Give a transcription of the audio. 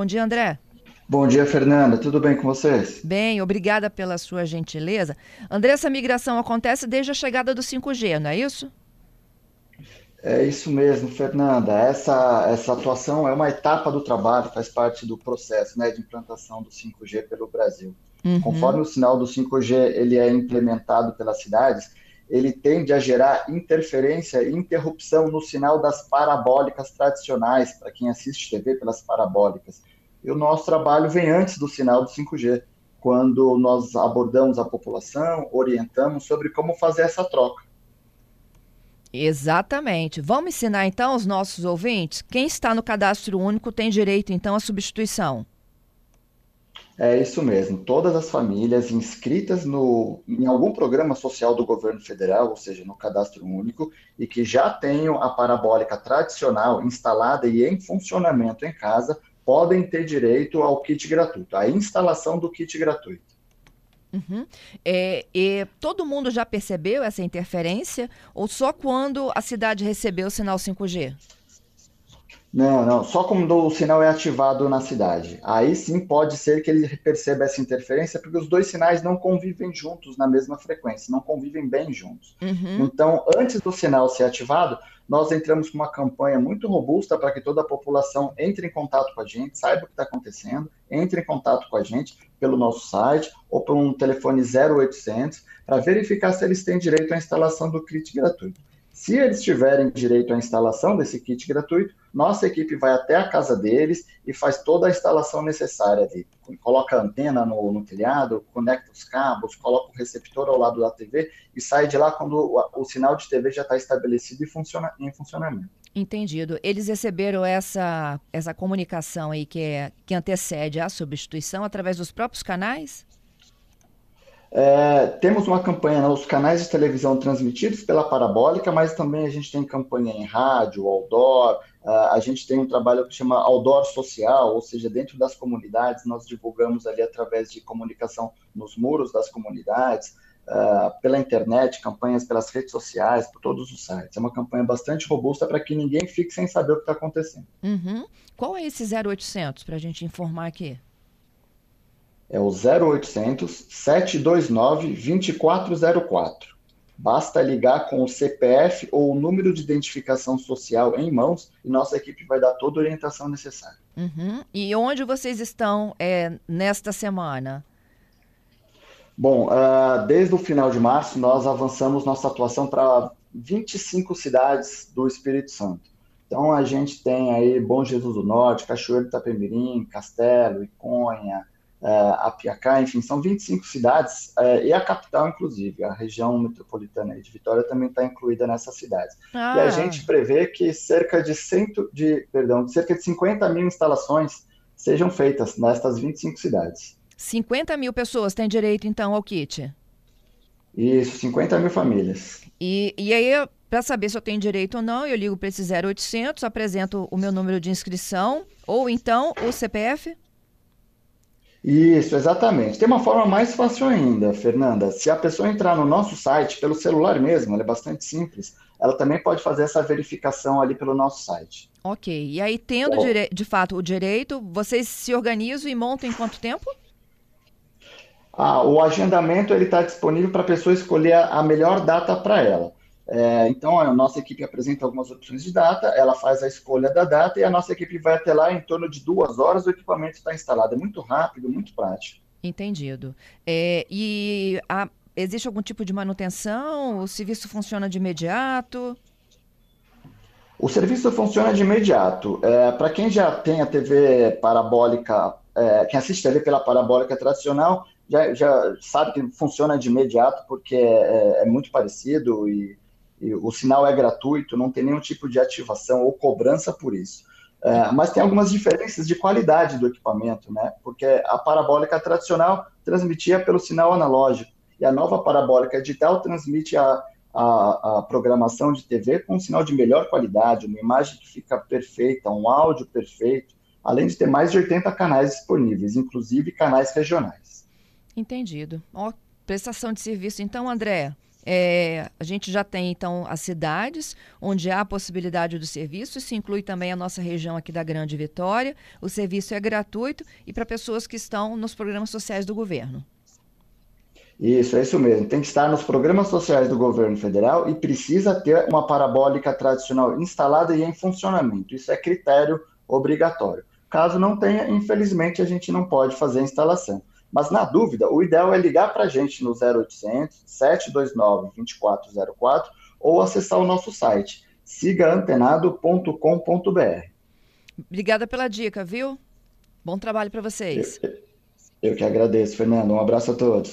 Bom dia, André. Bom dia, Fernanda. Tudo bem com vocês? Bem, obrigada pela sua gentileza. André, essa migração acontece desde a chegada do 5G, não é isso? É isso mesmo, Fernanda. Essa, essa atuação é uma etapa do trabalho, faz parte do processo né, de implantação do 5G pelo Brasil. Uhum. Conforme o sinal do 5G ele é implementado pelas cidades, ele tende a gerar interferência e interrupção no sinal das parabólicas tradicionais, para quem assiste TV pelas parabólicas. E o nosso trabalho vem antes do sinal do 5G, quando nós abordamos a população, orientamos sobre como fazer essa troca. Exatamente. Vamos ensinar então aos nossos ouvintes? Quem está no cadastro único tem direito então à substituição. É isso mesmo. Todas as famílias inscritas no, em algum programa social do governo federal, ou seja, no cadastro único, e que já tenham a parabólica tradicional instalada e em funcionamento em casa, podem ter direito ao kit gratuito, à instalação do kit gratuito. Uhum. É, e todo mundo já percebeu essa interferência ou só quando a cidade recebeu o sinal 5G? Não, não, só quando o sinal é ativado na cidade. Aí sim pode ser que ele perceba essa interferência, porque os dois sinais não convivem juntos na mesma frequência, não convivem bem juntos. Uhum. Então, antes do sinal ser ativado, nós entramos com uma campanha muito robusta para que toda a população entre em contato com a gente, saiba o que está acontecendo, entre em contato com a gente pelo nosso site ou por um telefone 0800 para verificar se eles têm direito à instalação do kit gratuito. Se eles tiverem direito à instalação desse kit gratuito, nossa equipe vai até a casa deles e faz toda a instalação necessária ali. Coloca a antena no, no telhado, conecta os cabos, coloca o receptor ao lado da TV e sai de lá quando o, o sinal de TV já está estabelecido e funciona, em funcionamento. Entendido. Eles receberam essa, essa comunicação aí que, é, que antecede a substituição através dos próprios canais? É, temos uma campanha nos canais de televisão transmitidos pela Parabólica, mas também a gente tem campanha em rádio, outdoor, uh, a gente tem um trabalho que chama outdoor social, ou seja, dentro das comunidades, nós divulgamos ali através de comunicação nos muros das comunidades, uh, pela internet, campanhas pelas redes sociais, por todos os sites. É uma campanha bastante robusta para que ninguém fique sem saber o que está acontecendo. Uhum. Qual é esse 0800 para a gente informar aqui? É o 0800 729 2404. Basta ligar com o CPF ou o número de identificação social em mãos e nossa equipe vai dar toda a orientação necessária. Uhum. E onde vocês estão é, nesta semana? Bom, uh, desde o final de março nós avançamos nossa atuação para 25 cidades do Espírito Santo. Então a gente tem aí Bom Jesus do Norte, Cachoeiro do Itapemirim, Castelo, Iconha, Apiacá, enfim, são 25 cidades, uh, e a capital, inclusive, a região metropolitana de Vitória também está incluída nessas cidades. Ah. E a gente prevê que cerca de, cento, de, perdão, cerca de 50 mil instalações sejam feitas nestas 25 cidades. 50 mil pessoas têm direito, então, ao kit? Isso, 50 mil famílias. E, e aí, para saber se eu tenho direito ou não, eu ligo para esse 0800, apresento o meu número de inscrição, ou então o CPF? Isso, exatamente. Tem uma forma mais fácil ainda, Fernanda. Se a pessoa entrar no nosso site, pelo celular mesmo, ela é bastante simples, ela também pode fazer essa verificação ali pelo nosso site. Ok. E aí, tendo de fato o direito, vocês se organizam e montam em quanto tempo? Ah, o agendamento ele está disponível para a pessoa escolher a melhor data para ela. É, então, a nossa equipe apresenta algumas opções de data, ela faz a escolha da data e a nossa equipe vai até lá em torno de duas horas, o equipamento está instalado. É muito rápido, muito prático. Entendido. É, e a, existe algum tipo de manutenção? O serviço funciona de imediato? O serviço funciona de imediato. É, Para quem já tem a TV parabólica, é, quem assiste TV pela parabólica tradicional, já, já, sabe que funciona de imediato, porque é, é muito parecido e o sinal é gratuito, não tem nenhum tipo de ativação ou cobrança por isso. É, mas tem algumas diferenças de qualidade do equipamento, né? Porque a parabólica tradicional transmitia pelo sinal analógico e a nova parabólica digital transmite a, a, a, programação de TV com um sinal de melhor qualidade, uma imagem que fica perfeita, um áudio perfeito, além de ter mais de 80 canais disponíveis, inclusive canais regionais. Entendido. Ó, prestação de serviço, então, André, É, a gente já tem, então, as cidades onde há a possibilidade do serviço, isso inclui também a nossa região aqui da Grande Vitória. O serviço é gratuito e para pessoas que estão nos programas sociais do governo. Isso, é isso mesmo. Tem que estar nos programas sociais do governo federal e precisa ter uma parabólica tradicional instalada e em funcionamento. Isso é critério obrigatório. Caso não tenha, infelizmente, a gente não pode fazer a instalação. Mas, na dúvida, o ideal é ligar para a gente no 0800 729 2404 ou acessar o nosso site sigaantenado.com.br. Obrigada pela dica, viu? Bom trabalho para vocês. Eu, eu que agradeço, Fernando. Um abraço a todos.